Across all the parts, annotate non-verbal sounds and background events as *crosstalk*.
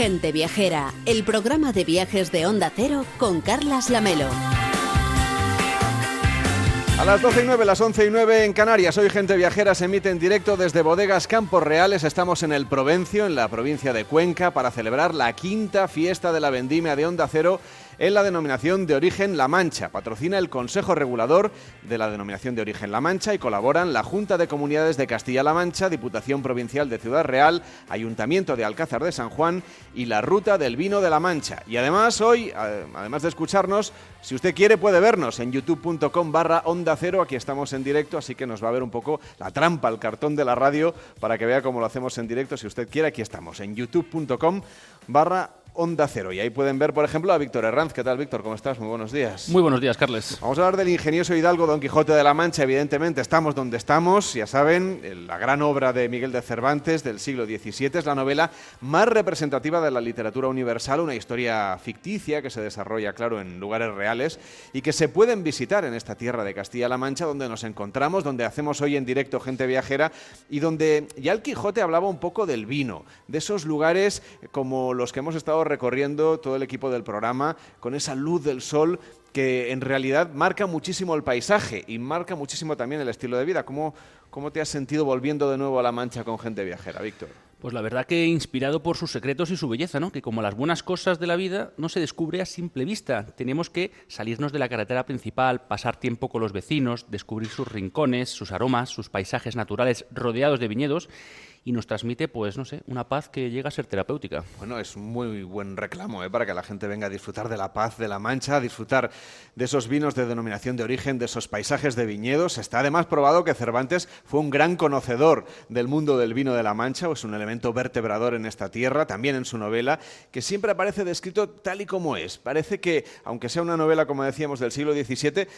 Gente Viajera, el programa de viajes de Onda Cero con Carlas Lamelo. A las 12 y 9, las 11 y 9 en Canarias. Hoy Gente Viajera se emite en directo desde Bodegas Campos Reales. Estamos en el Provencio, en la provincia de Cuenca, para celebrar la quinta fiesta de la vendimia de Onda Cero en la denominación de origen La Mancha. Patrocina el Consejo Regulador de la denominación de origen La Mancha y colaboran la Junta de Comunidades de Castilla-La Mancha, Diputación Provincial de Ciudad Real, Ayuntamiento de Alcázar de San Juan y la Ruta del Vino de La Mancha. Y además hoy, además de escucharnos, si usted quiere puede vernos en youtube.com barra onda cero, aquí estamos en directo, así que nos va a ver un poco la trampa, el cartón de la radio, para que vea cómo lo hacemos en directo. Si usted quiere, aquí estamos en youtube.com barra Onda Cero. Y ahí pueden ver, por ejemplo, a Víctor Herranz. ¿Qué tal, Víctor? ¿Cómo estás? Muy buenos días. Muy buenos días, Carles. Vamos a hablar del ingenioso Hidalgo Don Quijote de la Mancha. Evidentemente, estamos donde estamos. Ya saben, la gran obra de Miguel de Cervantes del siglo XVII es la novela más representativa de la literatura universal, una historia ficticia que se desarrolla, claro, en lugares reales y que se pueden visitar en esta tierra de Castilla-La Mancha, donde nos encontramos, donde hacemos hoy en directo gente viajera y donde ya el Quijote hablaba un poco del vino, de esos lugares como los que hemos estado recorriendo todo el equipo del programa con esa luz del sol que en realidad marca muchísimo el paisaje y marca muchísimo también el estilo de vida. ¿Cómo, cómo te has sentido volviendo de nuevo a La Mancha con gente viajera, Víctor? Pues la verdad que inspirado por sus secretos y su belleza, ¿no? Que como las buenas cosas de la vida no se descubre a simple vista. Tenemos que salirnos de la carretera principal, pasar tiempo con los vecinos, descubrir sus rincones, sus aromas, sus paisajes naturales rodeados de viñedos y nos transmite, pues no sé, una paz que llega a ser terapéutica. Bueno, es un muy buen reclamo ¿eh? para que la gente venga a disfrutar de la paz de la Mancha, a disfrutar de esos vinos de denominación de origen, de esos paisajes de viñedos. Está además probado que Cervantes fue un gran conocedor del mundo del vino de la Mancha, o es un elemento vertebrador en esta tierra, también en su novela, que siempre aparece descrito tal y como es. Parece que, aunque sea una novela, como decíamos, del siglo XVII, eh,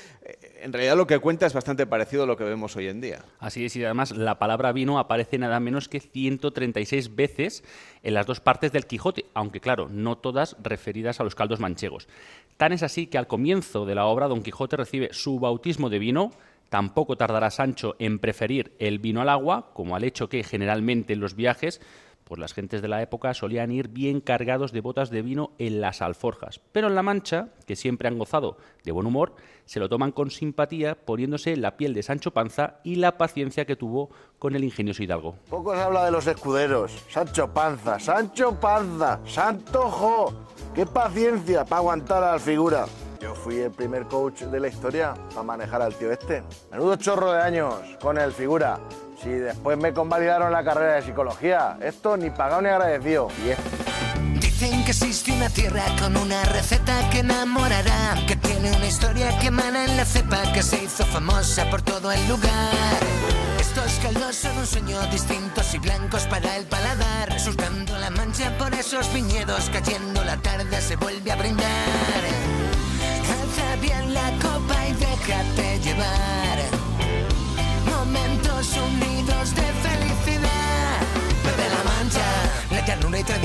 en realidad lo que cuenta es bastante parecido a lo que vemos hoy en día. Así es, y además la palabra vino aparece nada menos que 136 veces en las dos partes del Quijote, aunque claro, no todas referidas a los caldos manchegos. Tan es así que al comienzo de la obra Don Quijote recibe su bautismo de vino, tampoco tardará Sancho en preferir el vino al agua, como al hecho que generalmente en los viajes pues las gentes de la época solían ir bien cargados de botas de vino en las alforjas. Pero en La Mancha, que siempre han gozado de buen humor, se lo toman con simpatía poniéndose la piel de Sancho Panza y la paciencia que tuvo con el ingenioso Hidalgo. Poco se habla de los escuderos. Sancho Panza, Sancho Panza, Santojo. ¡Qué paciencia para aguantar a la figura! Yo fui el primer coach de la historia para manejar al tío este. Menudo chorro de años con el figura. Si después me convalidaron la carrera de psicología, esto ni pagado ni agradecido. Dicen que existe una tierra con una receta que enamorará, que tiene una historia que emana en la cepa, que se hizo famosa por todo el lugar. Estos caldos son un sueño distintos y blancos para el paladar, surcando la mancha por esos viñedos, cayendo la tarde se vuelve a brindar.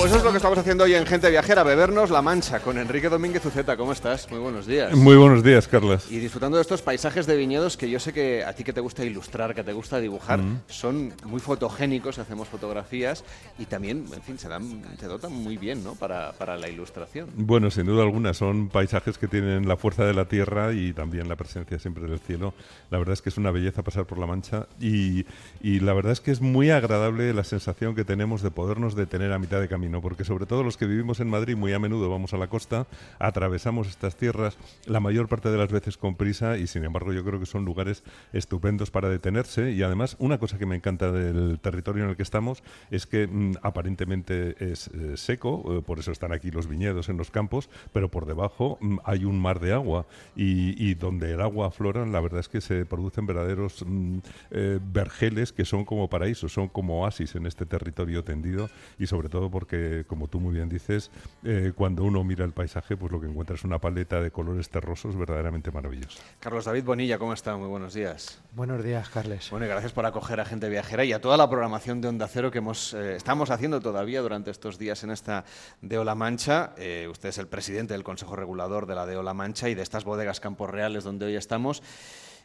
Pues eso es lo que estamos haciendo hoy en Gente Viajera, bebernos La Mancha, con Enrique Domínguez Uceta. ¿Cómo estás? Muy buenos días. Muy buenos días, Carlos. Y disfrutando de estos paisajes de viñedos que yo sé que a ti que te gusta ilustrar, que te gusta dibujar, son muy fotogénicos, hacemos fotografías y también, en fin, se, dan, se dotan muy bien ¿no? para, para la ilustración. Bueno, sin duda alguna, son paisajes que tienen la fuerza de la tierra y también la presencia siempre del cielo. La verdad es que es una belleza pasar por la Mancha y, y la verdad es que es muy agradable la sensación que tenemos de podernos detener a mitad de camino, porque sobre todo los que vivimos en Madrid muy a menudo vamos a la costa, atravesamos estas tierras la mayor parte de las veces con prisa y sin embargo yo creo que son lugares estupendos para detenerse. Y además una cosa que me encanta del territorio en el que estamos es que mm, aparentemente es eh, seco, eh, por eso están aquí los viñedos en los campos, pero por debajo mm, hay un mar de agua. Y, donde el agua aflora la verdad es que se producen verdaderos mm, eh, vergeles que son como paraísos, son como oasis en este territorio tendido y sobre todo porque, como tú muy bien dices, eh, cuando uno mira el paisaje, pues lo que encuentra es una paleta de colores terrosos verdaderamente maravillosa. Carlos David Bonilla, ¿cómo está? Muy buenos días. Buenos días, Carles. Bueno, y gracias por acoger a Gente Viajera y a toda la programación de Onda Cero que hemos, eh, estamos haciendo todavía durante estos días en esta Deo La Mancha. Eh, usted es el presidente del Consejo Regulador de la Deo La Mancha y de estas bodegas Campos Reales donde hoy estamos.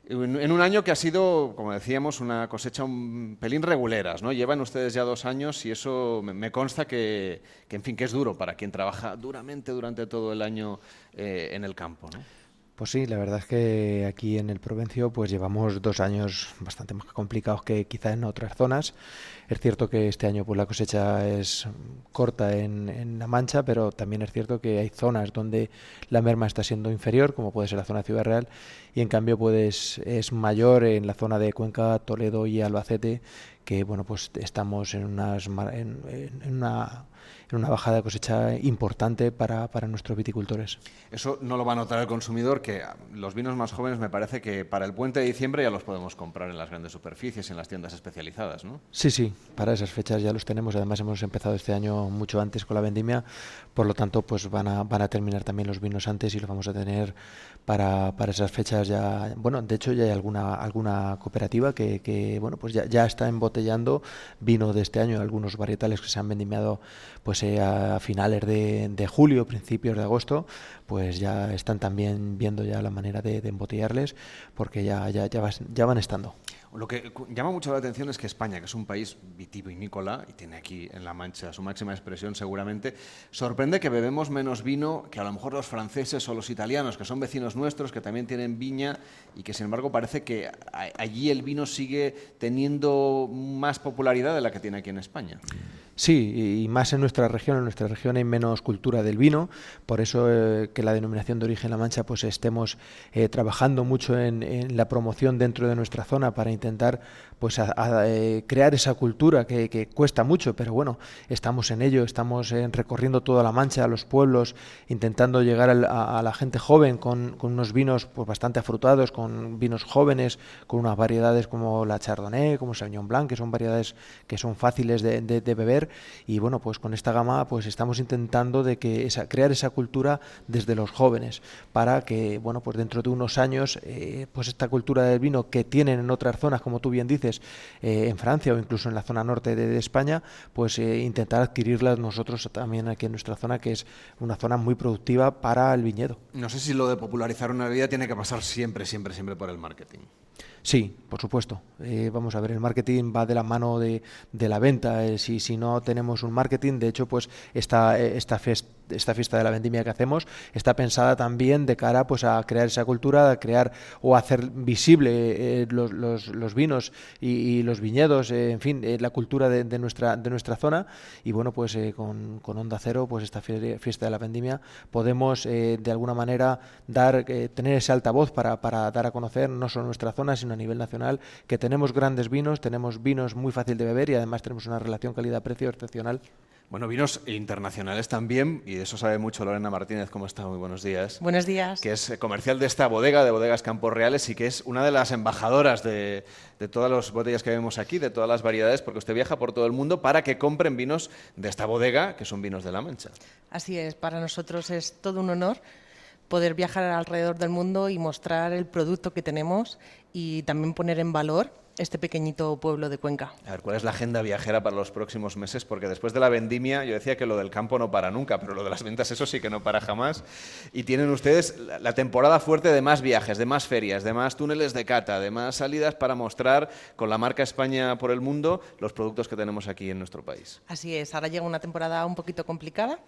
En un año que ha sido, como decíamos, una cosecha un pelín reguleras, ¿no? Llevan ustedes ya dos años y eso me, consta que, en fin, que es duro para quien trabaja duramente durante todo el año eh, en el campo, ¿no? Pues sí, la verdad es que aquí en el Provencio pues llevamos dos años bastante más complicados que quizá en otras zonas. Es cierto que este año pues la cosecha es corta en, La Mancha, pero también es cierto que hay zonas donde la merma está siendo inferior, como puede ser la zona de Ciudad Real, y en cambio pues es mayor en la zona de Cuenca, Toledo y Albacete, que bueno pues estamos en, unas, en una una bajada de cosecha importante para, para, nuestros viticultores. Eso no lo va a notar el consumidor, que los vinos más jóvenes me parece que para el puente de diciembre ya los podemos comprar en las grandes superficies, en las tiendas especializadas, ¿no? Sí, sí, para esas fechas ya los tenemos. Además hemos empezado este año mucho antes con la vendimia, por lo tanto pues van a, van a terminar también los vinos antes y los vamos a tener para, para esas fechas ya. Bueno, de hecho ya hay alguna, alguna cooperativa que, que bueno, pues ya, ya está embotellando vino de este año, algunos varietales que se han vendimiado pues a finales de, julio, principios de agosto, pues ya están también viendo ya la manera de, embotellarles porque ya, ya, ya van estando. Lo que llama mucho la atención es que España, que es un país vitivinícola y tiene aquí en La Mancha su máxima expresión seguramente, sorprende que bebemos menos vino que a lo mejor los franceses o los italianos, que son vecinos nuestros, que también tienen viña y que sin embargo parece que allí el vino sigue teniendo más popularidad de la que tiene aquí en España. Sí, y más en nuestra región. En nuestra región hay menos cultura del vino, por eso eh, que la denominación de origen La Mancha pues estemos eh, trabajando mucho en, en, la promoción dentro de nuestra zona para intentar pues a, eh, crear esa cultura que, cuesta mucho, pero bueno, estamos en ello, estamos eh, recorriendo toda la Mancha, los pueblos, intentando llegar a, la gente joven con, unos vinos pues, bastante afrutados, con vinos jóvenes, con unas variedades como la Chardonnay, como Sauvignon Blanc, que son variedades que son fáciles de, beber. Y bueno, pues con esta gama pues estamos intentando de que crear esa cultura desde los jóvenes para que bueno, pues dentro de unos años eh, pues esta cultura del vino que tienen en otras zonas, como tú bien dices, eh, en Francia o incluso en la zona norte de, España, pues eh, intentar adquirirlas nosotros también aquí en nuestra zona, que es una zona muy productiva para el viñedo. No sé si lo de popularizar una bebida tiene que pasar siempre, siempre, siempre por el marketing. Sí, por supuesto. Eh, vamos a ver, el marketing va de la mano de, la venta. Eh, si, si no tenemos un marketing, de hecho, pues esta, eh, esta, esta fiesta de la vendimia que hacemos está pensada también de cara pues, a crear esa cultura, a crear o hacer visible los, los, vinos y, los viñedos, en fin, la cultura de, nuestra, de nuestra zona. Y bueno, pues con, con, Onda Cero, pues esta fiesta de la vendimia, podemos de alguna manera dar, tener ese altavoz para, para dar a conocer no solo nuestra zona, sino a nivel nacional, que tenemos grandes vinos, tenemos vinos muy fácil de beber y además tenemos una relación calidad-precio excepcional. Bueno, vinos internacionales también, y de eso sabe mucho Lorena Martínez. ¿Cómo está? Muy buenos días. Buenos días. Que es comercial de esta bodega, de Bodegas Campos Reales, y que es una de las embajadoras de, de todas las botellas que vemos aquí, de todas las variedades, porque usted viaja por todo el mundo para que compren vinos de esta bodega, que son vinos de La Mancha. Así es, para nosotros es todo un honor poder viajar alrededor del mundo y mostrar el producto que tenemos y también poner en valor este pequeñito pueblo de Cuenca. A ver, ¿cuál es la agenda viajera para los próximos meses? Porque después de la vendimia, yo decía que lo del campo no para nunca, pero lo de las ventas, eso sí que no para jamás. Y tienen ustedes la temporada fuerte de más viajes, de más ferias, de más túneles de cata, de más salidas para mostrar con la marca España por el mundo los productos que tenemos aquí en nuestro país. Así es, ahora llega una temporada un poquito complicada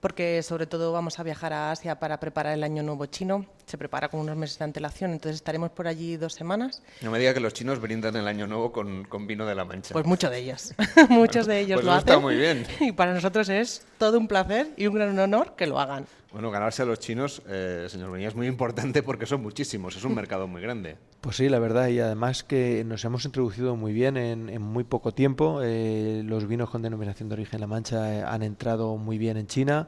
porque sobre todo vamos a viajar a Asia para preparar el Año Nuevo chino. Se prepara con unos meses de antelación, entonces estaremos por allí dos semanas. No me diga que los chinos brindan el Año Nuevo con, vino de la Mancha. Pues muchos de ellos, *laughs* *laughs* muchos de ellos pues lo hacen. Está muy bien. *laughs* Y para nosotros es todo un placer y un gran honor que lo hagan. Bueno, ganarse a los chinos, eh, señor Benítez, es muy importante porque son muchísimos, es un mercado muy grande. Pues sí, la verdad, y además que nos hemos introducido muy bien en, muy poco tiempo. Eh, los vinos con denominación de origen La Mancha eh, han entrado muy bien en China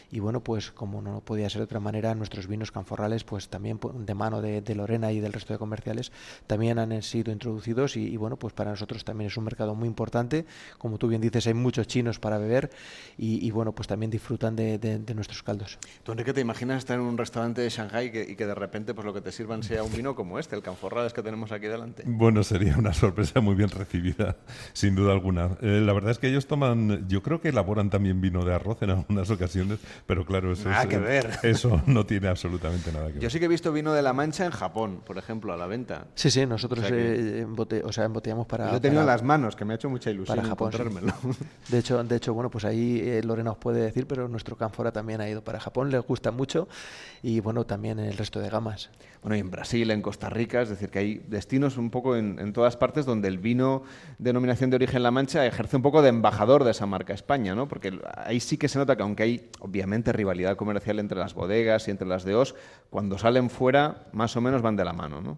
y bueno, pues como no podía ser de otra manera, nuestros vinos canforrales, pues también de mano de, Lorena y del resto de comerciales, también han sido introducidos y, bueno, pues para nosotros también es un mercado muy importante. Como tú bien dices, hay muchos chinos para beber y, bueno, pues también disfrutan de, nuestros caldos. ¿Tú, Enrique, te imaginas estar en un restaurante de Shanghai y que de repente pues lo que te sirvan sea un vino como este, el canforrales que tenemos aquí delante? Bueno, sería una sorpresa muy bien recibida, sin duda alguna. Eh, la verdad es que ellos toman, yo creo que elaboran también vino de arroz en algunas ocasiones, pero claro, eso, Nada es- que ver. *laughs* eso no tiene absolutamente nada que ver. Yo sí que he visto vino de la Mancha en Japón, por ejemplo, a la venta. Sí, sí, nosotros O sea que- eh, embote- o sea, embotellamos para... Lo he tenido en para- las manos, que me ha hecho mucha ilusión para Japón, sí. *laughs* De hecho, de hecho, bueno, pues ahí eh, Lorena os puede decir, pero nuestro Canfora también ha ido para Japón, les gusta mucho y bueno, también el resto de gamas. Bueno, y en Brasil, en Costa Rica, es decir, que hay destinos un poco en, todas partes donde el vino denominación de origen La Mancha ejerce un poco de embajador de esa marca España, ¿no? Porque ahí sí que se nota que aunque hay obviamente rivalidad comercial entre las bodegas y entre las de Os, cuando salen fuera más o menos van de la mano, ¿no?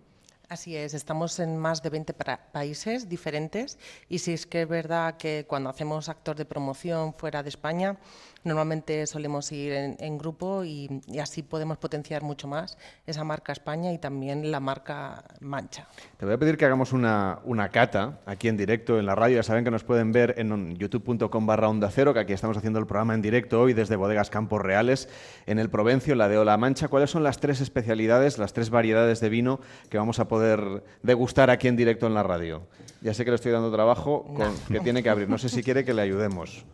Así es, estamos en más de 20 pra- países diferentes y sí es que es verdad que cuando hacemos actos de promoción fuera de España, normalmente solemos ir en, en grupo y, y así podemos potenciar mucho más esa marca España y también la marca Mancha. Te voy a pedir que hagamos una, una cata aquí en directo en la radio. Ya saben que nos pueden ver en youtube.com barra onda cero, que aquí estamos haciendo el programa en directo hoy desde Bodegas Campos Reales en el Provencio, en la de Ola Mancha. ¿Cuáles son las tres especialidades, las tres variedades de vino que vamos a poder degustar aquí en directo en la radio? Ya sé que le estoy dando trabajo, con- que tiene que abrir. No sé si quiere que le ayudemos.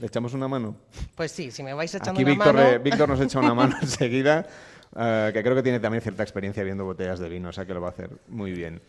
¿Le echamos una mano? Pues sí, si me vais echando Aquí una Víctor, mano... eh, Víctor nos echa una mano *laughs* enseguida, eh, que creo que tiene también cierta experiencia viendo botellas de vino, o sea que lo va a hacer muy bien.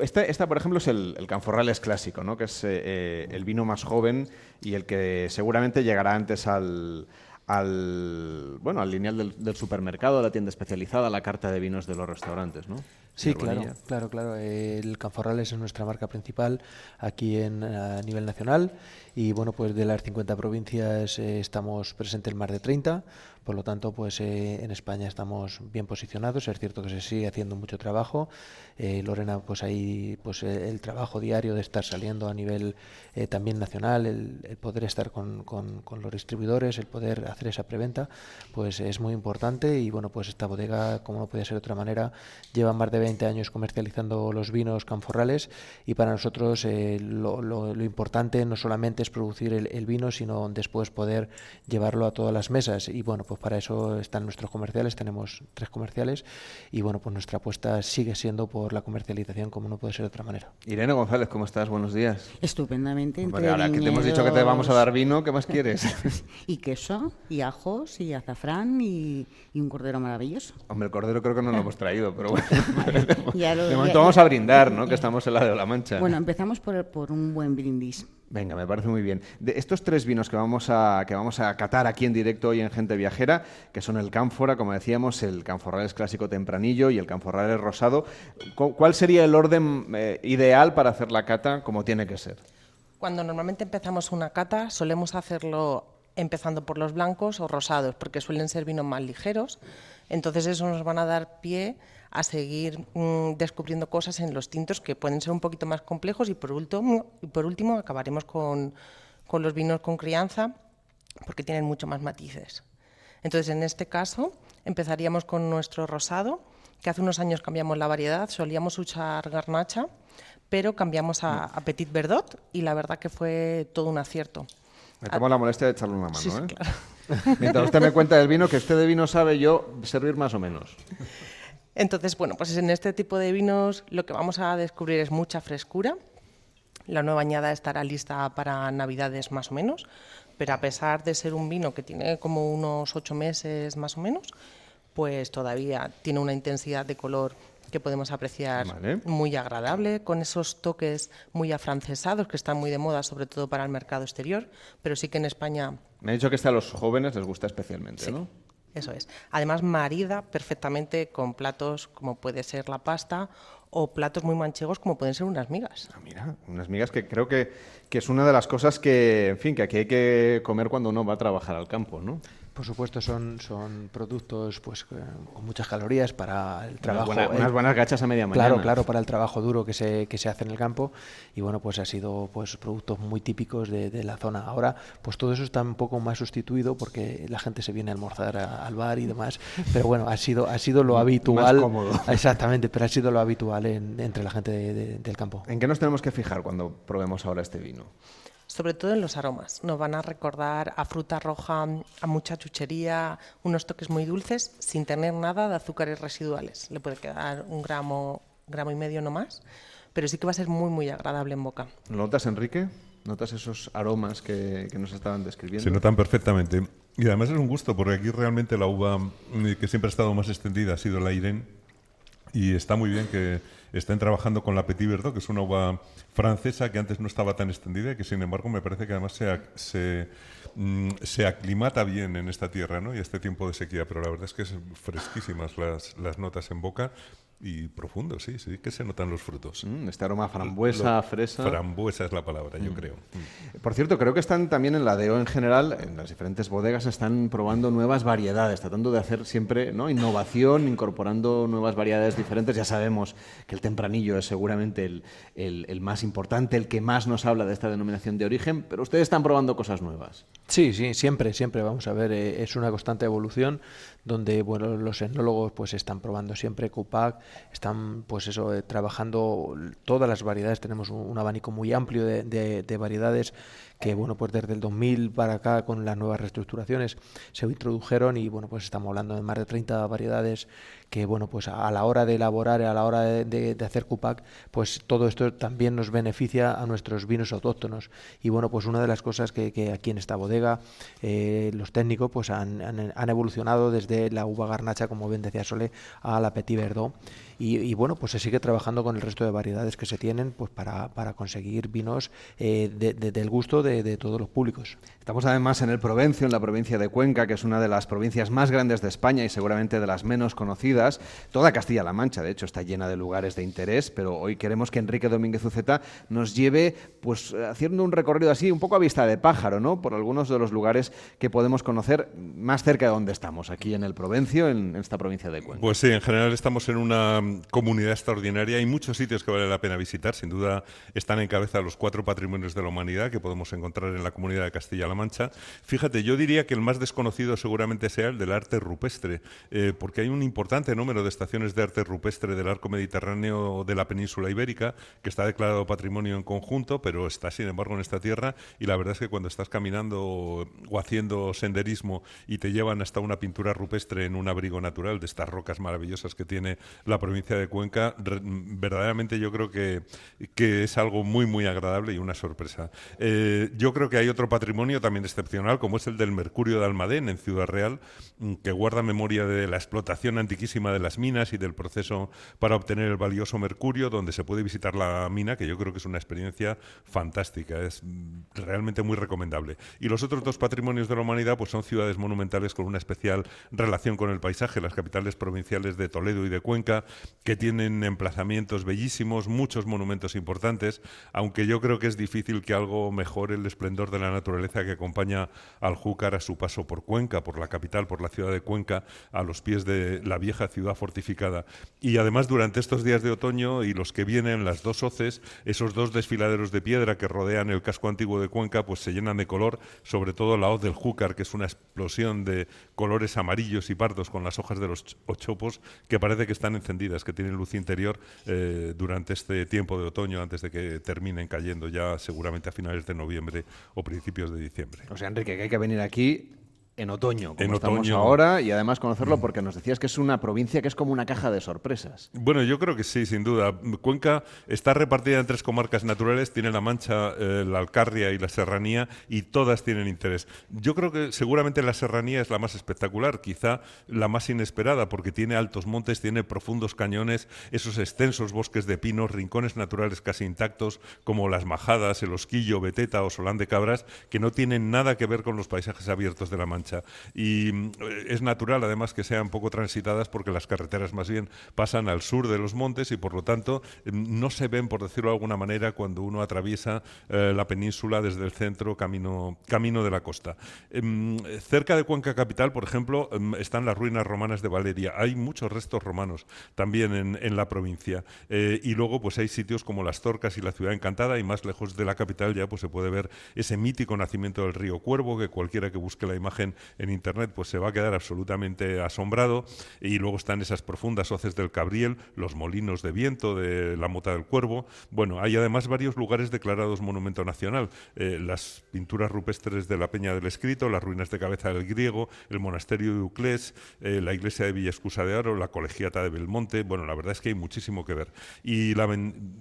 Esta, esta, por ejemplo, es el, el Canforrales clásico, ¿no? que es eh, eh, el vino más joven y el que seguramente llegará antes al, al, bueno, al lineal del, del supermercado, a la tienda especializada, a la carta de vinos de los restaurantes, ¿no? Sí, claro, claro, claro. El Canforrales es nuestra marca principal aquí en, a nivel nacional y bueno, pues de las 50 provincias eh, estamos presentes en más de 30, por lo tanto, pues eh, en España estamos bien posicionados. Es cierto que se sigue haciendo mucho trabajo. Eh, Lorena, pues ahí, pues eh, el trabajo diario de estar saliendo a nivel también nacional, el, el poder estar con, con- con los distribuidores, el poder hacer esa preventa, pues es muy importante y bueno, pues esta bodega, como no puede ser de otra manera, lleva más de 20 años comercializando los vinos canforrales y para nosotros eh, lo, lo- lo importante no solamente es producir el, el vino, sino después poder llevarlo a todas las mesas y bueno, pues para eso están nuestros comerciales, tenemos tres comerciales y bueno, pues nuestra apuesta sigue siendo por la comercialización como no puede ser de otra manera. Irene González, ¿cómo estás? Buenos días. Estupendamente. Entre ahora que te hemos dicho que te vamos a viñedos dar vino, ¿qué más quieres? *laughs* Y queso, y ajos, y azafrán, y, y un cordero maravilloso. Hombre, el cordero creo que no lo hemos traído, pero bueno. *laughs* *laughs* Ya lo- de momento ya- vamos a brindar, ¿no? *laughs* Que estamos en la de la Mancha. Bueno, empezamos por, por un buen brindis. Venga, me parece muy bien. De estos tres vinos que vamos a que vamos a catar aquí en directo hoy en Gente Viajera, que son el Cánfora, como decíamos, el Canforrales clásico tempranillo y el Canforrales rosado, cu- ¿cuál sería el orden eh, ideal para hacer la cata como tiene que ser? Cuando normalmente empezamos una cata, solemos hacerlo empezando por los blancos o rosados, porque suelen ser vinos más ligeros. Entonces eso nos van a dar pie a seguir mm, descubriendo cosas en los tintos que pueden ser un poquito más complejos y por último, y por último acabaremos con, con los vinos con crianza, porque tienen mucho más matices. Entonces, en este caso, empezaríamos con nuestro rosado, que hace unos años cambiamos la variedad, solíamos usar garnacha, pero cambiamos a, a Petit Verdot y la verdad que fue todo un acierto. Me tomo la molestia de echarle una mano, Sí, sí, ¿eh? claro. Mientras usted me cuenta del vino, que usted de vino sabe yo servir más o menos. Entonces, bueno, pues en este tipo de vinos lo que vamos a descubrir es mucha frescura. La nueva añada estará lista para Navidades más o menos, pero a pesar de ser un vino que tiene como unos ocho meses más o menos, pues todavía tiene una intensidad de color que podemos apreciar Vale. muy agradable, con esos toques muy afrancesados que están muy de moda, sobre todo para el mercado exterior, pero sí que en España Me ha dicho que este a los jóvenes les gusta especialmente, Sí, ¿no? Eso es. Además, marida perfectamente con platos como puede ser la pasta o platos muy manchegos como pueden ser unas migas. Ah, mira, unas migas que creo que, que es una de las cosas que, en fin, que aquí hay que comer cuando uno va a trabajar al campo, ¿no? Por supuesto, son, son productos pues, eh, con muchas calorías para el trabajo. buena- eh, unas buenas gachas a media mañana. Claro, claro, para el trabajo duro que se, que se hace en el campo. Y bueno, pues ha sido pues productos muy típicos de, de la zona. Ahora, pues todo eso está un poco más sustituido porque la gente se viene a almorzar a- al bar y demás. Pero bueno, ha sido, ha sido lo *laughs* habitual. cómodo. *laughs* Exactamente, pero ha sido lo habitual en- entre la gente de- de- del campo. ¿En qué nos tenemos que fijar cuando probemos ahora este vino? Sobre todo en los aromas. Nos van a recordar a fruta roja, a mucha chuchería, unos toques muy dulces sin tener nada de azúcares residuales. Le puede quedar un gramo, gramo y medio no más, pero sí que va a ser muy, muy agradable en boca. ¿Lo notas, Enrique? ¿Notas esos aromas que, que nos estaban describiendo? Se notan perfectamente. Y además es un gusto, porque aquí realmente la uva mm, que siempre ha estado más extendida ha sido la Irene. Y está muy bien que estén trabajando con la Petit Verdot, que es una uva francesa que antes no estaba tan extendida y que sin embargo me parece que además se, se, mm, se aclimata bien en esta tierra ¿no? y este tiempo de sequía. Pero la verdad es que es fresquísimas las, las notas en boca y profundo, sí, sí, que se notan los frutos. Mm, este aroma frambuesa, Lo- fresa. Frambuesa es la palabra, yo Mm. creo. Por cierto, creo que están también en la DEO en general, en las diferentes bodegas, están probando nuevas variedades, tratando de hacer siempre ¿no? innovación, incorporando nuevas variedades diferentes. Ya sabemos que el tempranillo es seguramente el, el- el más importante, el que más nos habla de esta denominación de origen, pero ustedes están probando cosas nuevas. Sí, sí, siempre, siempre, vamos a ver, eh, es una constante evolución donde, bueno, los etnólogos pues están probando siempre CUPAC, están pues eso, eh, trabajando todas las variedades, tenemos un, un abanico muy amplio de, de- de variedades que, bueno, pues desde el 2000 para acá con las nuevas reestructuraciones se introdujeron y, bueno, pues estamos hablando de más de 30 variedades que, bueno, pues a la hora de elaborar, a la hora de, hacer CUPAC, pues todo esto también nos beneficia a nuestros vinos autóctonos. Y bueno, pues una de las cosas que, que aquí en esta bodega eh, los técnicos pues han, han- han evolucionado desde la uva garnacha, como bien decía Sole, a la Petit Verdot. Y, y bueno, pues se sigue trabajando con el resto de variedades que se tienen pues para, para conseguir vinos eh, de- de- del gusto de, de todos los públicos. Estamos además en el Provencio, en la provincia de Cuenca, que es una de las provincias más grandes de España y seguramente de las menos conocidas. Toda Castilla-La Mancha, de hecho, está llena de lugares de interés, pero hoy queremos que Enrique Domínguez Uceta nos lleve, pues, haciendo un recorrido así, un poco a vista de pájaro, ¿no? Por algunos de los lugares que podemos conocer más cerca de donde estamos, aquí en el Provencio, en, en esta provincia de Cuenca. Pues sí, en general estamos en una comunidad extraordinaria. Hay muchos sitios que vale la pena visitar. Sin duda están en cabeza los cuatro patrimonios de la humanidad que podemos encontrar en la comunidad de Castilla-La Mancha. Fíjate, yo diría que el más desconocido seguramente sea el del arte rupestre, eh, porque hay un importante número de estaciones de arte rupestre del arco mediterráneo de la península ibérica que está declarado patrimonio en conjunto, pero está sin embargo en esta tierra. Y la verdad es que cuando estás caminando o haciendo senderismo y te llevan hasta una pintura rupestre en un abrigo natural de estas rocas maravillosas que tiene la provincia de Cuenca, verdaderamente yo creo que, que es algo muy, muy agradable y una sorpresa. Eh, yo creo que hay otro patrimonio también excepcional, como es el del Mercurio de Almadén en Ciudad Real, mm, que guarda memoria de la explotación antiquísima de las minas y del proceso para obtener el valioso mercurio, donde se puede visitar la mina, que yo creo que es una experiencia fantástica, es mm, realmente muy recomendable. Y los otros dos patrimonios de la humanidad pues son ciudades monumentales con una especial relación con el paisaje, las capitales provinciales de Toledo y de Cuenca, que tienen emplazamientos bellísimos, muchos monumentos importantes, aunque yo creo que es difícil que algo mejore el esplendor de la naturaleza que acompaña al Júcar a su paso por Cuenca, por la capital, por la ciudad de Cuenca, a los pies de la vieja ciudad fortificada. Y además durante estos días de otoño y los que vienen, las dos hoces, esos dos desfiladeros de piedra que rodean el casco antiguo de Cuenca, pues se llenan de color, sobre todo la hoz del Júcar, que es una explosión de colores amarillos y pardos con las hojas de los ch- ochopos que parece que están encendidas, que tienen luz interior eh, durante este tiempo de otoño antes de que terminen cayendo ya seguramente a finales de noviembre o principios de diciembre. O sea, Enrique, que hay que venir aquí en otoño, como En estamos otoño. ahora, y además conocerlo porque nos decías que es una provincia que es como una caja de sorpresas. Bueno, yo creo que sí, sin duda. Cuenca está repartida en tres comarcas naturales, tiene la Mancha, eh, la Alcarria y la Serranía, y todas tienen interés. Yo creo que seguramente la Serranía es la más espectacular, quizá la más inesperada, porque tiene altos montes, tiene profundos cañones, esos extensos bosques de pinos, rincones naturales casi intactos, como las Majadas, el Osquillo, Beteta o Solán de Cabras, que no tienen nada que ver con los paisajes abiertos de la Mancha. Y mm, es natural, además, que sean poco transitadas porque las carreteras más bien pasan al sur de los montes y, por lo tanto, mm, no se ven, por decirlo de alguna manera, cuando uno atraviesa eh, la península desde el centro, camino, camino de la costa. Em, cerca de Cuenca Capital, por ejemplo, em, están las ruinas romanas de Valeria. Hay muchos restos romanos también en, en la provincia. Eh, y luego, pues hay sitios como las Torcas y la Ciudad Encantada, y más lejos de la capital ya pues se puede ver ese mítico nacimiento del río Cuervo, que cualquiera que busque la imagen en internet, pues se va a quedar absolutamente asombrado. Y luego están esas profundas hoces del Cabriel, los molinos de viento de la Mota del Cuervo. Bueno, hay además varios lugares declarados Monumento Nacional. Eh, las pinturas rupestres de la Peña del Escrito, las ruinas de Cabeza del Griego, el monasterio de Uclés, eh, la iglesia de Villa Escusa de Aro, la colegiata de Belmonte. Bueno, la verdad es que hay muchísimo que ver. Y la,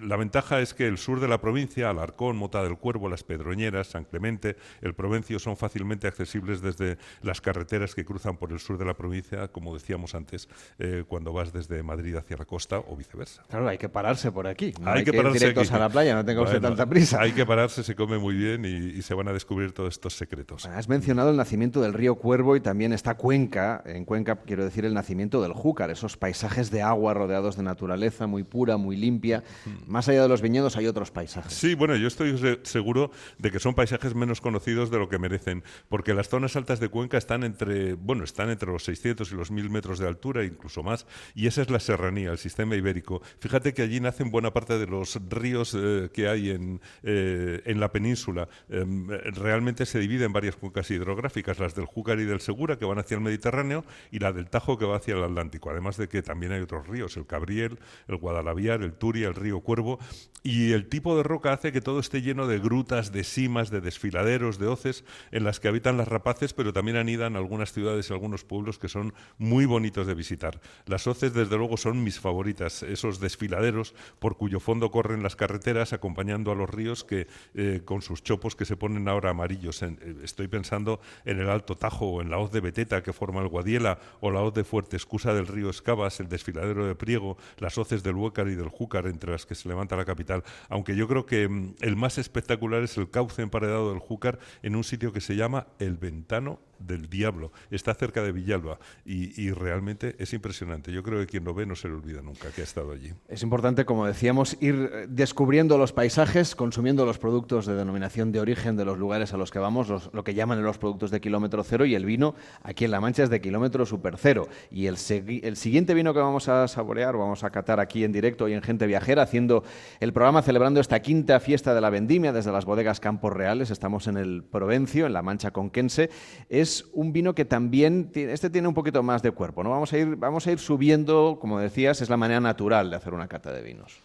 la ventaja es que el sur de la provincia, Alarcón, Mota del Cuervo, Las Pedroñeras, San Clemente, el Provencio son fácilmente accesibles desde las carreteras que cruzan por el sur de la provincia, como decíamos antes, eh, cuando vas desde Madrid hacia la costa o viceversa. Claro, hay que pararse por aquí. hay, que, pararse directos a la playa, no tenga usted tanta prisa. Hay que pararse, se come muy bien y, se van a descubrir todos estos secretos. has mencionado el nacimiento del río Cuervo y también está Cuenca. En Cuenca quiero decir el nacimiento del Júcar, esos paisajes de agua rodeados de naturaleza muy pura, muy limpia. Mm. Más allá de los viñedos hay otros paisajes. Sí, bueno, yo estoy seguro de que son paisajes menos conocidos de lo que merecen, porque las zonas altas de Cuenca están entre, bueno, están entre los 600 y los 1000 metros de altura, incluso más, y esa es la serranía, el sistema ibérico. Fíjate que allí nacen buena parte de los ríos eh, que hay en, eh, en la península. Em, realmente se divide en varias cuencas hidrográficas, las del Júcar y del Segura, que van hacia el Mediterráneo, y la del Tajo, que va hacia el Atlántico. Además de que también hay otros ríos, el Cabriel, el Guadalaviar, el Turia, el río Cuervo, y el tipo de roca hace que todo esté lleno de grutas, de simas, de desfiladeros, de hoces, en las que habitan las rapaces, pero también anidan algunas ciudades y algunos pueblos que son muy bonitos de visitar. Las hoces, desde luego, son mis favoritas, esos desfiladeros por cuyo fondo corren las carreteras acompañando a los ríos que eh, con sus chopos que se ponen ahora amarillos. Eh, estoy pensando en el Alto Tajo o en la hoz de Beteta que forma el Guadiela o la hoz de Fuerte Escusa del río Escabas, el desfiladero de Priego, las hoces del Huécar y del Júcar entre las que se levanta la capital. Aunque yo creo que mm, el más espectacular es el cauce emparedado del Júcar en un sitio que se llama El Ventano del Diablo. Está cerca de Villalba y, realmente es impresionante. Yo creo que quien lo ve no se le olvida nunca que ha estado allí. Es importante, como decíamos, ir eh, descubriendo los paisajes, consumiendo los productos de denominación de origen de los lugares a los que vamos, lo que llaman los productos de kilómetro cero y el vino aquí en La Mancha es de kilómetro super cero. Y el, el siguiente vino que vamos a saborear, vamos a catar aquí en directo y en Gente Viajera, haciendo el programa celebrando esta quinta fiesta de la vendimia desde las bodegas Campos Reales. Estamos en el Provencio, en La Mancha Conquense. Es es un vino que también, este tiene un poquito más de cuerpo, ¿no? Vamos a ir, vamos a ir subiendo, como decías, es la manera natural de hacer una cata de vinos.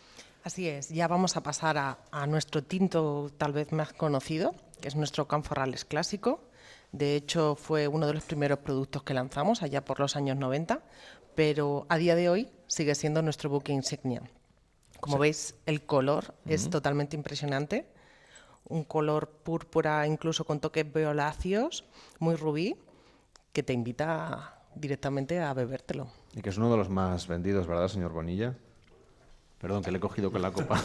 Así es, ya vamos a pasar a, nuestro tinto tal vez más conocido, que es nuestro Canforrales clásico. De hecho, fue uno de los primeros productos que lanzamos allá por los años 90, pero a día de hoy sigue siendo nuestro buque insignia. Como veis, el color es totalmente impresionante un color púrpura, incluso con toques violáceos, muy rubí, que te invita directamente a bebértelo. Y que es uno de los más vendidos, ¿verdad, señor Bonilla? Perdón, que le he cogido con la copa.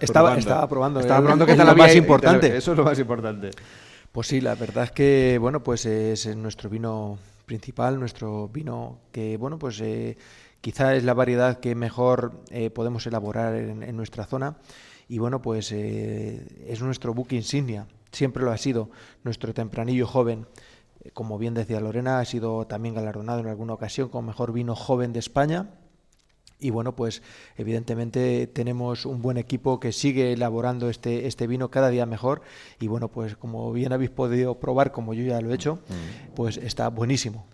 estaba, *laughs* estaba probando. Estaba probando que lo más importante. Eso es lo más importante. Pues sí, la verdad es que, bueno, pues es nuestro vino principal, nuestro vino que, bueno, pues eh, quizá es la variedad que mejor eh, podemos elaborar en nuestra zona y bueno, pues eh, es nuestro buque insignia, siempre lo ha sido, nuestro tempranillo joven. Eh, como bien decía Lorena, ha sido también galardonado en alguna ocasión como mejor vino joven de España. Y bueno, pues evidentemente tenemos un buen equipo que sigue elaborando este, este vino cada día mejor. Y bueno, pues como bien habéis podido probar, como yo ya lo he hecho, mm. pues está buenísimo.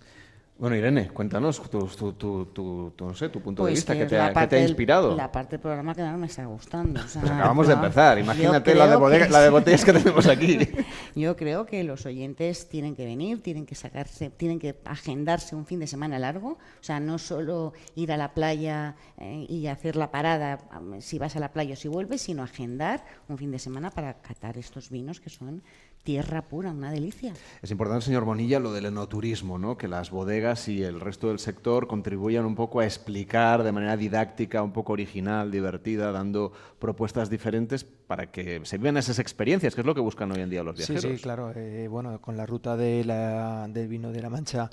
Bueno, Irene, cuéntanos tu, tu, tu, no sé, tu punto de pues vista, que, te, ha, te ha inspirado? la parte del programa que no me está gustando. pues *laughs* acabamos de empezar, imagínate la de, la de botellas que tenemos aquí. *laughs* yo creo que los oyentes tienen que venir, tienen que sacarse, tienen que agendarse un fin de semana largo, o sea, no solo ir a la playa eh, y hacer la parada si vas a la playa o si vuelves, sino agendar un fin de semana para catar estos vinos que son tierra pura, una delicia. Es importante, señor Bonilla, lo del enoturismo, ¿no? que las bodegas y el resto del sector contribuyan un poco a explicar de manera didáctica, un poco original, divertida, dando propuestas diferentes para que se vivan esas experiencias, que es lo que buscan hoy en día los viajeros. Sí, sí, claro. Eh, bueno, con la ruta de la, del vino de la Mancha,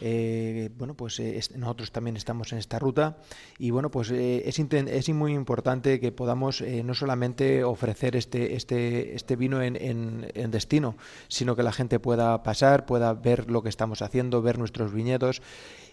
eh, bueno, pues eh, nosotros también estamos en esta ruta y bueno, pues es, es muy importante que podamos no solamente ofrecer este, este, este vino en, en, en sino que la gente pueda pasar, pueda ver lo que estamos haciendo, ver nuestros viñedos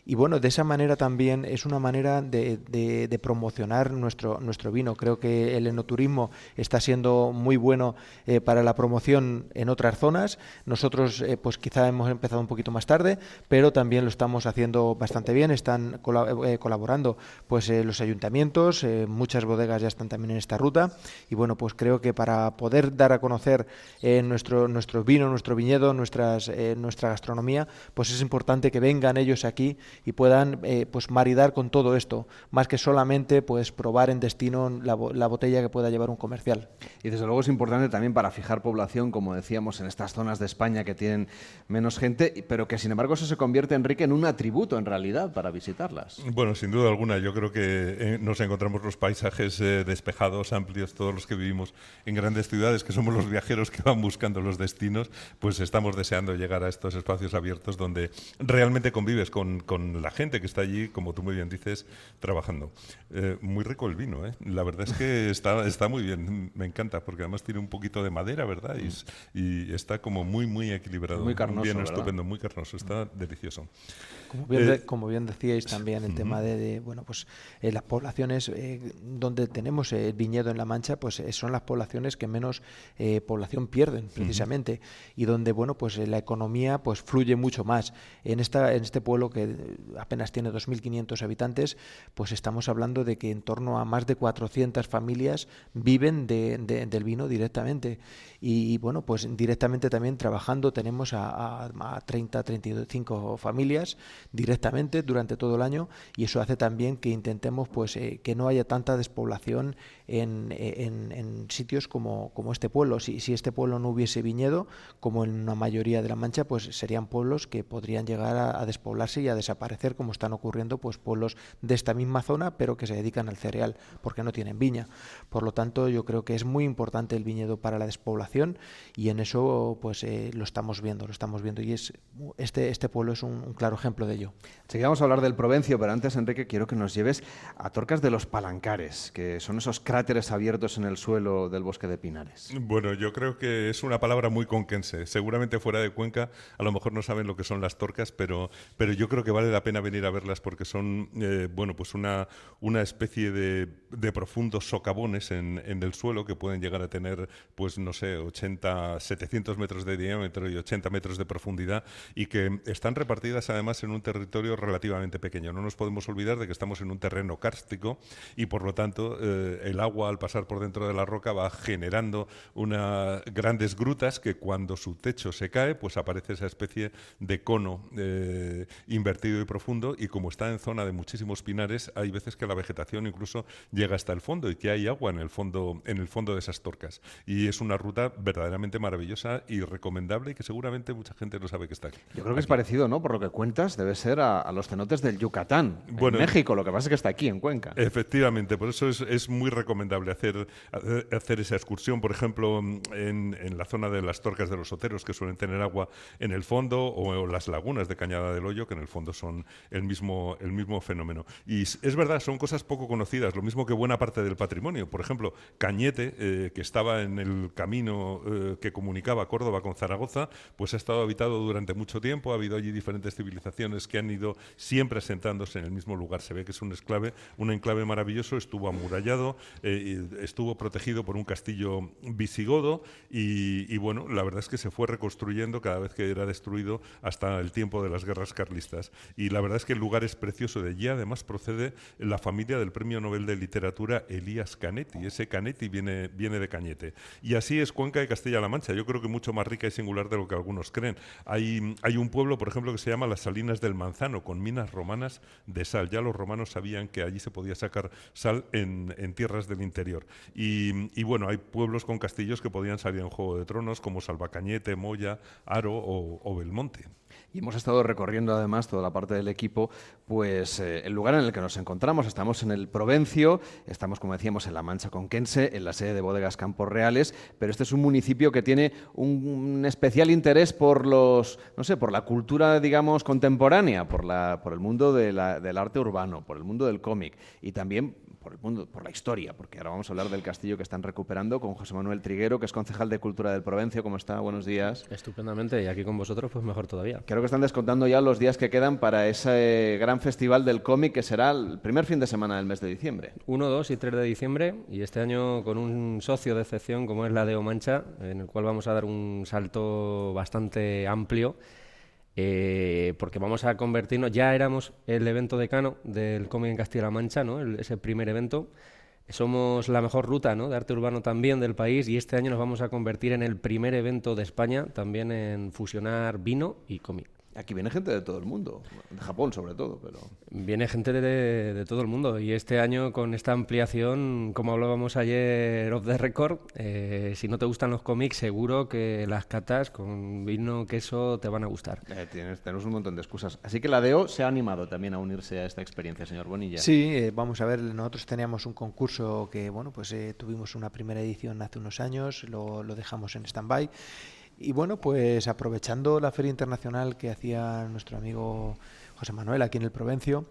Y bueno, de esa manera también es una manera de, de, promocionar nuestro, nuestro vino. Creo que el enoturismo está siendo muy bueno eh, para la promoción en otras zonas. Nosotros, eh, pues quizá hemos empezado un poquito más tarde, pero también lo estamos haciendo bastante bien. Están eh, colaborando pues los ayuntamientos, muchas bodegas ya están también en esta ruta. Y bueno, pues creo que para poder dar a conocer nuestro, nuestro vino, nuestro viñedo, nuestras, nuestra gastronomía, pues es importante que vengan ellos aquí y puedan pues maridar con todo esto, más que solamente pues probar en destino la, la botella que pueda llevar un comercial. Y desde luego es importante también para fijar población, como decíamos, en estas zonas de España que tienen menos gente, pero que sin embargo eso se convierte, Enrique, en un atributo en realidad para visitarlas. Bueno, sin duda alguna, yo creo que eh, nos encontramos los paisajes eh, despejados, amplios, todos los que vivimos en grandes ciudades, que somos los viajeros que van buscando los destinos, pues estamos deseando llegar a estos espacios abiertos donde realmente convives con, con la gente que está allí, como tú muy bien dices, trabajando. Eh, muy rico el vino, ¿eh? La verdad es que *laughs* está, está muy bien, me encanta, porque además tiene un poquito de madera, ¿verdad? Y, y está como muy, muy equilibrado. Muy carnoso, Bien, estupendo, muy carnoso, está delicioso. Como bien, eh, como bien decíais también, el tema de, bueno, pues eh, las poblaciones eh, donde tenemos el viñedo en La Mancha, pues son las poblaciones que menos población pierden, precisamente, y donde, bueno, pues la economía pues fluye mucho más. En, esta, en este pueblo que apenas tiene 2.500 habitantes, pues estamos hablando de que en torno a más de 400 familias viven de, del vino directamente. Y, bueno, pues directamente también trabajando tenemos a, a, a 30, 35 familias directamente durante todo el año y eso hace también que intentemos pues eh, que no haya tanta despoblación en, sitios como, como, este pueblo. Si, este pueblo no hubiese viñedo, como en una mayoría de la Mancha, pues serían pueblos que podrían llegar a, a, despoblarse y a desaparecer, como están ocurriendo pues pueblos de esta misma zona, pero que se dedican al cereal, porque no tienen viña. Por lo tanto, yo creo que es muy importante el viñedo para la despoblación y en eso pues eh, lo estamos viendo, lo estamos viendo y es este, este pueblo es un, un claro ejemplo de ello. Enseguida vamos a hablar del Provencio, pero antes, Enrique, quiero que nos lleves a Torcas de los Palancares, que son esos cráteres abiertos en el suelo del bosque de Pinares. Bueno, yo creo que es una palabra muy conquense. Seguramente fuera de Cuenca a lo mejor no saben lo que son las torcas, pero, pero yo creo que vale la pena venir a verlas porque son, eh, bueno, pues una, una especie de, de profundos socavones en, en, el suelo que pueden llegar a tener, pues no sé, 80, 700 metros de diámetro y 80 metros de profundidad y que están repartidas además en un territorio relativamente pequeño. No nos podemos olvidar de que estamos en un terreno kárstico y por lo tanto eh, el agua al pasar por dentro de la roca va generando unas grandes grutas que cuando su techo se cae pues aparece esa especie de cono eh, invertido y profundo y como está en zona de muchísimos pinares hay veces que la vegetación incluso llega hasta el fondo y que hay agua en el fondo en el fondo de esas torcas y es una ruta verdaderamente maravillosa y recomendable y que seguramente mucha gente no sabe que está aquí. Yo creo que es parecido, ¿no? Por lo que cuentas, debe ser a, los cenotes del Yucatán, bueno, en México. Lo que pasa es que está aquí, en Cuenca. Efectivamente, por eso es, muy recomendable hacer, hacer esa excursión, por ejemplo, en, la zona de las torcas de los oteros, que suelen tener agua en el fondo, o, las lagunas de Cañada del Hoyo, que en el fondo son el mismo, el mismo fenómeno. Y es verdad, son cosas poco conocidas, lo mismo que buena parte del patrimonio. Por ejemplo, Cañete, eh, que estaba en el camino eh, que comunicaba Córdoba con Zaragoza, pues ha estado habitado durante mucho tiempo, ha habido allí diferentes civilizaciones que han ido siempre asentándose en el mismo lugar. Se ve que es un enclave, un enclave maravilloso, estuvo amurallado, eh, estuvo protegido por un castillo visigodo y, bueno, la verdad es que se fue reconstruyendo cada vez que era destruido hasta el tiempo de las guerras carlistas. Y la verdad es que el lugar es precioso. De allí además procede la familia del Premio Nobel de Literatura Elías Canetti. Ese Canetti viene, viene de Cañete. Y así es Cuenca de Castilla-La Mancha. Yo creo que mucho más rica y singular de lo que algunos creen. Hay, hay un pueblo, por ejemplo, que se llama Las Salinas del Manzano, con minas romanas de sal. Ya los romanos sabían que allí se podía sacar sal en, tierras del interior. Y, bueno, hay pueblos con castillos que podían salir en Juego de Tronos, como Salvacañete, Moya, Aro o Belmonte. Y hemos estado recorriendo además toda la parte del equipo, pues eh, el lugar en el que nos encontramos. Estamos en el Provencio, estamos, como decíamos, en la Mancha Conquense, en la sede de Bodegas Campos Reales, pero este es un municipio que tiene un, especial interés por los, no sé, por la cultura, digamos, contemporánea, por, la, por el mundo del arte urbano, por el mundo del cómic y también por el mundo, por la historia, porque ahora vamos a hablar del castillo que están recuperando con José Manuel Triguero, que es concejal de Cultura del Provencio. ¿Cómo está? Buenos días. Estupendamente, y aquí con vosotros, pues mejor todavía. Creo que están descontando ya los días que quedan para ese gran festival del cómic que será el primer fin de semana del mes de diciembre. 1, 2 y 3 de diciembre, y este año con un socio de excepción como es la de Omancha, en el cual vamos a dar un salto bastante amplio. Eh, porque vamos a convertirnos, ya éramos el evento decano del cómic en Castilla-La Mancha, ¿no? El- ese primer evento, somos la mejor ruta ¿no? de arte urbano también del país y este año nos vamos a convertir en el primer evento de España también en fusionar vino y cómic. Aquí viene gente de todo el mundo, de Japón sobre todo, pero... Viene gente de, de todo el mundo y este año con esta ampliación, como hablábamos ayer off the record, eh, si no te gustan los cómics seguro que las catas con vino, queso te van a gustar. Eh, tienes, tenemos un montón de excusas. Así que la DEO se ha animado también a unirse a esta experiencia, señor Bonilla. Sí, eh, vamos a ver, nosotros teníamos un concurso que, bueno, pues eh, tuvimos una primera edición hace unos años, lo, lo dejamos en stand-by. Y bueno, pues aprovechando la feria internacional que hacía nuestro amigo José Manuel aquí en el Provencio,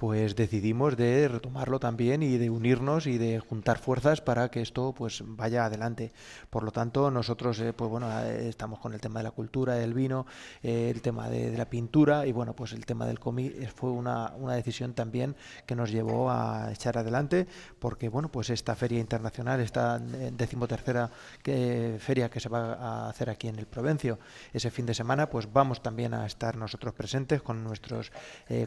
pues decidimos de retomarlo también y de unirnos y de juntar fuerzas para que esto pues vaya adelante. Por lo tanto, nosotros eh, pues bueno, eh, estamos con el tema de la cultura, del vino, eh, el tema de, la pintura y bueno, pues el tema del cómic fue una, una decisión también que nos llevó a echar adelante porque bueno, pues esta feria internacional, esta decimotercera que, feria que se va a hacer aquí en el Provencio ese fin de semana, pues vamos también a estar nosotros presentes con nuestros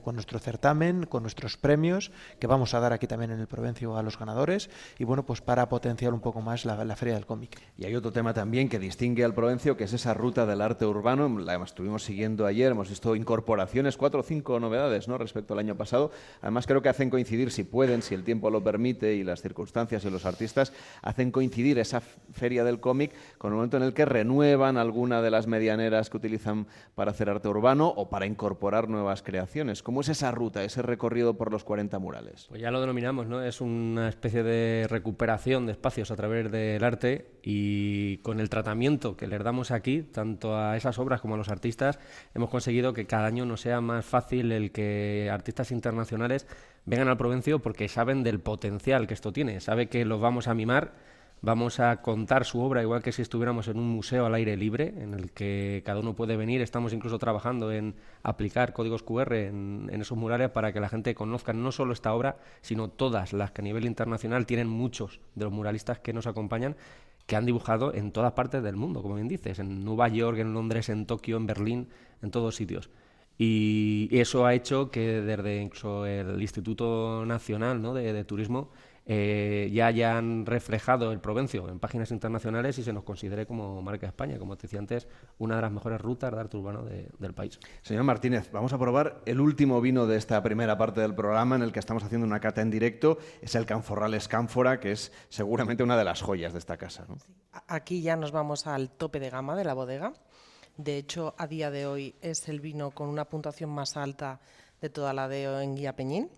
con nuestro certamen, con nuestros premios que vamos a dar aquí también en el Provencio a los ganadores y bueno, pues para potenciar un poco más la, feria del cómic. Y hay otro tema también que distingue al Provencio, que es esa ruta del arte urbano. La estuvimos siguiendo ayer, hemos visto incorporaciones, cuatro o cinco novedades ¿no? respecto al año pasado. Además, creo que hacen coincidir, si pueden, si el tiempo lo permite y las circunstancias y los artistas, hacen coincidir esa feria del cómic con el momento en el que renuevan alguna de las medianeras que utilizan para hacer arte urbano o para incorporar nuevas creaciones. ¿Cómo es esa ruta, ese recorrido por los 40 murales? Pues ya lo denominamos, ¿no? Es una especie de recuperación de espacios a través del arte y con el tratamiento que les damos aquí, tanto a esas obras como a los artistas, hemos conseguido que cada año nos sea más fácil el que artistas internacionales vengan al Provencio porque saben del potencial que esto tiene, sabe que los vamos a mimar Vamos a contar su obra igual que si estuviéramos en un museo al aire libre, en el que cada uno puede venir. Estamos incluso trabajando en aplicar códigos QR en, en esos murales para que la gente conozca no solo esta obra, sino todas las que a nivel internacional tienen muchos de los muralistas que nos acompañan que han dibujado en todas partes del mundo, como bien dices, en Nueva York, en Londres, en Tokio, en Berlín, en todos sitios. Y eso ha hecho que desde incluso el Instituto Nacional de Turismo eh, ya hayan reflejado el Provencio en páginas internacionales y se nos considere como marca de España, como te decía antes, una de las mejores rutas de arte urbano de- del país. Señor Martínez, vamos a probar el último vino de esta primera parte del programa en el que estamos haciendo una cata en directo. Es el Canforrales Cánfora, que es seguramente una de las joyas de esta casa. Aquí ya nos vamos al tope de gama de la bodega. De hecho, a día de hoy es el vino con una puntuación más alta de toda la de en Guía Peñín.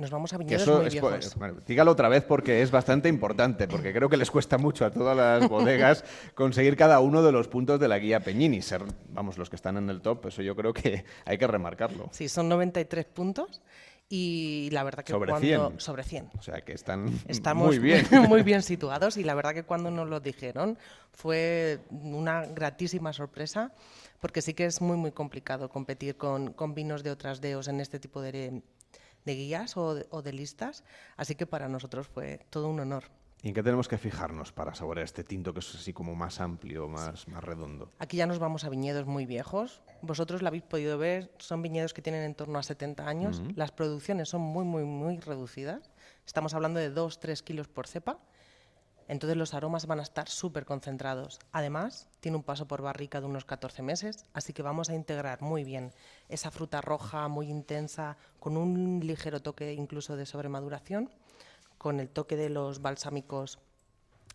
Nos vamos a viñedos muy es- viejos. bueno, dígalo otra vez porque es bastante importante, porque creo que les cuesta mucho a todas las bodegas *laughs* conseguir cada uno de los puntos de la guía Peñini. Ser, vamos, los que están en el top, eso yo creo que hay que remarcarlo. Sí, son 93 puntos y la verdad que Sobre cuando 100. sobre 100 O sea que están estamos muy bien. *laughs* muy bien situados y la verdad que cuando nos lo dijeron fue una gratísima sorpresa porque sí que es muy muy complicado competir con, con vinos de otras deos en este tipo de, de guías o de, o de listas, así que para nosotros fue todo un honor. ¿Y en qué tenemos que fijarnos para saborear este tinto que es así como más amplio, más, más redondo? Aquí ya nos vamos a viñedos muy viejos. Vosotros lo habéis podido ver, son viñedos que tienen en torno a 70 años. Ujú. Las producciones son muy, muy, muy reducidas. Estamos hablando de 2-3 kilos por cepa. Entonces los aromas van a estar súper concentrados. Además, tiene un paso por barrica de unos 14 meses, así que vamos a integrar muy bien esa fruta roja muy intensa, con un ligero toque incluso de sobremaduración, con el toque de los balsámicos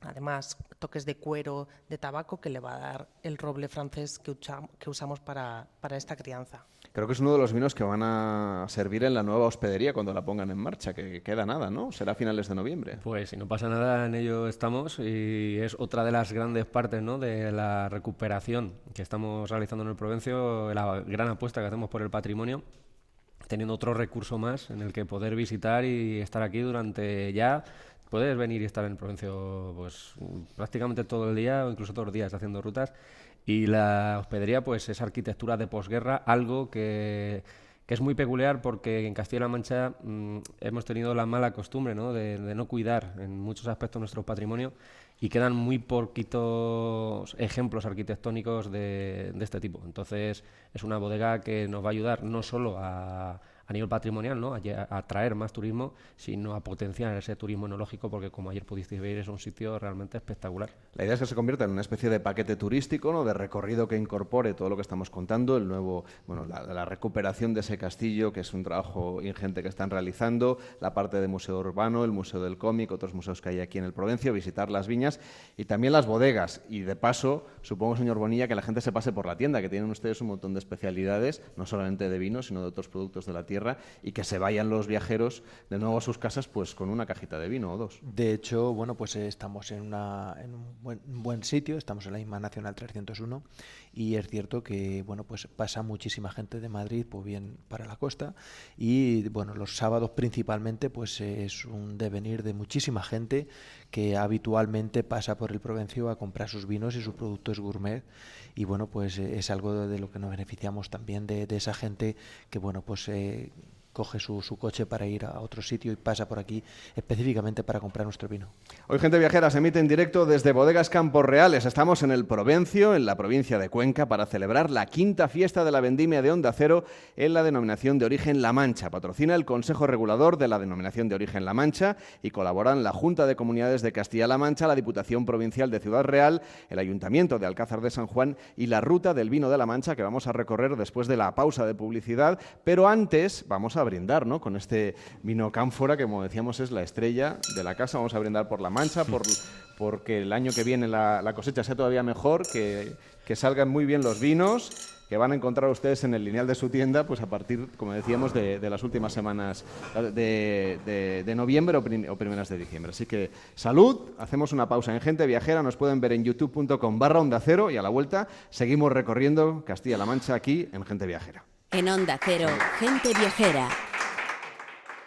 Además, toques de cuero, de tabaco, que le va a dar el roble francés que, usamos para esta crianza. Creo que es uno de los vinos que van a servir en la nueva hospedería cuando la pongan en marcha, que queda nada, ¿no? Será a finales de noviembre. Pues si no pasa nada, en ello estamos y es otra de las grandes partes ¿no? de la recuperación que estamos realizando en el Provencio, la gran apuesta que hacemos por el patrimonio. teniendo otro recurso más en el que poder visitar y estar aquí durante ya puedes venir y estar en Provencio pues prácticamente todo el día o incluso todos los días haciendo rutas y la hospedería pues es arquitectura de posguerra, algo que, es muy peculiar porque en Castilla-La Mancha mm, hemos tenido la mala costumbre ¿no? De, de, no cuidar en muchos aspectos nuestro patrimonio y quedan muy poquitos ejemplos arquitectónicos de, de este tipo. Entonces es una bodega que nos va a ayudar no solo a a nivel patrimonial, ¿no? a, atraer más turismo, sino a potenciar ese turismo enológico, porque como ayer pudisteis ver, es un sitio realmente espectacular. La idea es que se convierta en una especie de paquete turístico, ¿no? de recorrido que incorpore todo lo que estamos contando, el nuevo, bueno, la, recuperación de ese castillo, que es un trabajo ingente que están realizando, la parte de museo urbano, el museo del cómic, otros museos que hay aquí en el Provencio, visitar las viñas y también las bodegas. Y de paso, supongo, señor Bonilla, que la gente se pase por la tienda, que tienen ustedes un montón de especialidades, no solamente de vino, sino de otros productos de la y que se vayan los viajeros de nuevo a sus casas pues con una cajita de vino o dos. De hecho, bueno, pues eh, estamos en, una, en un buen, buen, sitio, estamos en la IMA Nacional 301 y es cierto que bueno, pues pasa muchísima gente de Madrid pues bien para la costa y bueno, los sábados principalmente pues es un devenir de muchísima gente que habitualmente pasa por el Provencio a comprar sus vinos y sus productos gourmet y bueno pues es algo de lo que nos beneficiamos también de, de esa gente que bueno pues eh, coge su, su, coche para ir a otro sitio y pasa por aquí específicamente para comprar nuestro vino. Hoy Gente Viajera se emite en directo desde Bodegas Campos Reales. Estamos en el Provencio, en la provincia de Cuenca, para celebrar la quinta fiesta de la vendimia de Onda Cero en la denominación de origen La Mancha. Patrocina el Consejo Regulador de la denominación de origen La Mancha y colaboran la Junta de Comunidades de Castilla-La Mancha, la Diputación Provincial de Ciudad Real, el Ayuntamiento de Alcázar de San Juan y la Ruta del Vino de La Mancha que vamos a recorrer después de la pausa de publicidad. Pero antes vamos a brindar ¿no? con este vino cánfora, que como decíamos es la estrella de la casa. Vamos a brindar por la mancha, por, porque el año que viene la, la cosecha sea todavía mejor, que, que salgan muy bien los vinos que van a encontrar ustedes en el lineal de su tienda, pues a partir, como decíamos, de, de las últimas semanas de, de, de noviembre o, prim, o, primeras de diciembre. Así que salud, hacemos una pausa en Gente Viajera, nos pueden ver en youtube.com barra onda cero y a la vuelta seguimos recorriendo Castilla-La Mancha aquí en Gente Viajera. En Onda Cero, Gente Viajera.